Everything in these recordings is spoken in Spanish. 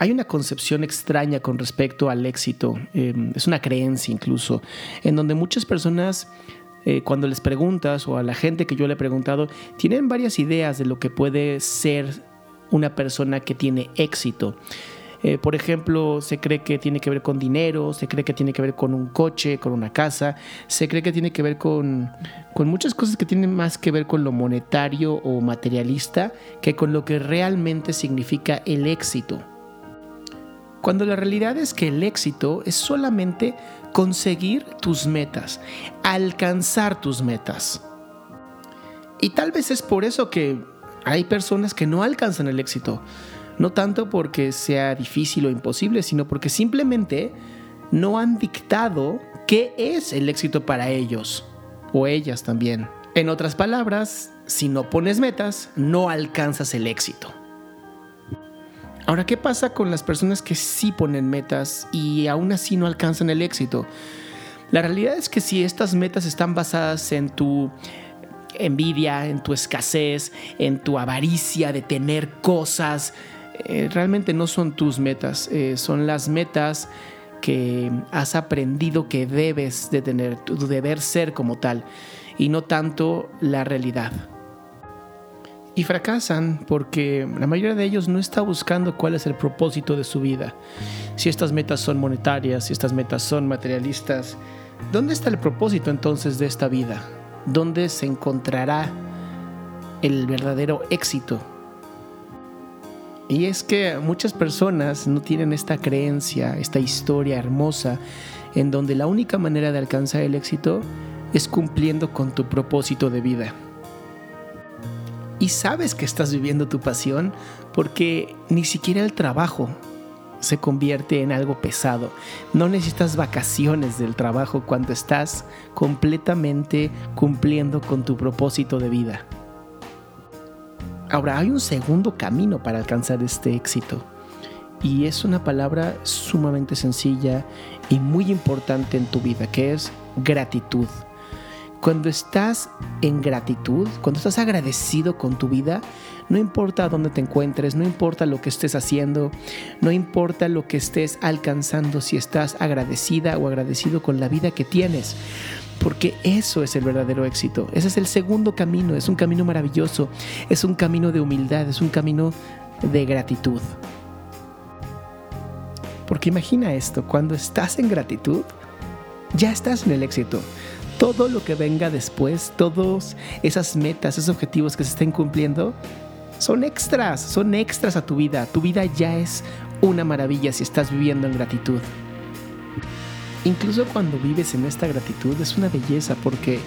hay una concepción extraña con respecto al éxito, em, es una creencia incluso, en donde muchas personas eh, cuando les preguntas o a la gente que yo le he preguntado, tienen varias ideas de lo que puede ser una persona que tiene éxito. Eh, por ejemplo, se cree que tiene que ver con dinero, se cree que tiene que ver con un coche, con una casa, se cree que tiene que ver con, con muchas cosas que tienen más que ver con lo monetario o materialista que con lo que realmente significa el éxito. Cuando la realidad es que el éxito es solamente conseguir tus metas, alcanzar tus metas. Y tal vez es por eso que hay personas que no alcanzan el éxito. No tanto porque sea difícil o imposible, sino porque simplemente no han dictado qué es el éxito para ellos o ellas también. En otras palabras, si no pones metas, no alcanzas el éxito. Ahora, ¿qué pasa con las personas que sí ponen metas y aún así no alcanzan el éxito? La realidad es que si estas metas están basadas en tu envidia, en tu escasez, en tu avaricia de tener cosas, eh, realmente no son tus metas, eh, son las metas que has aprendido que debes de tener, tu deber ser como tal, y no tanto la realidad y fracasan porque la mayoría de ellos no está buscando cuál es el propósito de su vida. Si estas metas son monetarias, si estas metas son materialistas, ¿dónde está el propósito entonces de esta vida? ¿Dónde se encontrará el verdadero éxito? Y es que muchas personas no tienen esta creencia, esta historia hermosa, en donde la única manera de alcanzar el éxito es cumpliendo con tu propósito de vida y sabes que estás viviendo tu pasión porque ni siquiera el trabajo se convierte en algo pesado. No necesitas vacaciones del trabajo cuando estás completamente cumpliendo con tu propósito de vida. Ahora, hay un segundo camino para alcanzar este éxito. Y es una palabra sumamente sencilla y muy importante en tu vida, que es gratitud. Cuando estás en gratitud, cuando estás agradecido con tu vida, no importa dónde te encuentres, no importa lo que estés haciendo, no importa lo que estés alcanzando, si estás agradecida o agradecido con la vida que tienes. Porque eso es el verdadero éxito. Ese es el segundo camino. Es un camino maravilloso. Es un camino de humildad. Es un camino de gratitud. Porque imagina esto. Cuando estás en gratitud, ya estás en el éxito todo lo que venga después, todas esas metas, esos objetivos que se estén cumpliendo, son extras, son extras a tu vida. Tu vida ya es una maravilla si estás viviendo en gratitud. Incluso cuando vives en esta gratitud es una belleza porque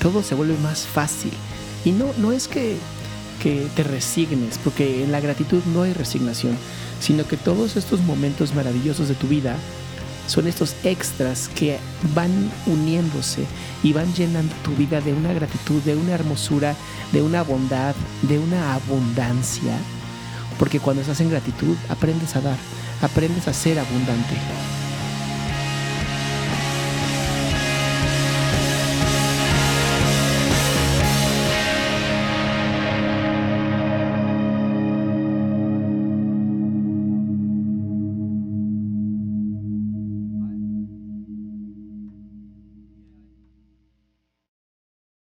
todo se vuelve más fácil. Y no, no es que, que te resignes, porque en la gratitud no hay resignación, sino que todos estos momentos maravillosos de tu vida son estos extras que van uniéndose y van llenando tu vida de una gratitud, de una hermosura, de una bondad, de una abundancia. Porque cuando estás en gratitud aprendes a dar, aprendes a ser abundante.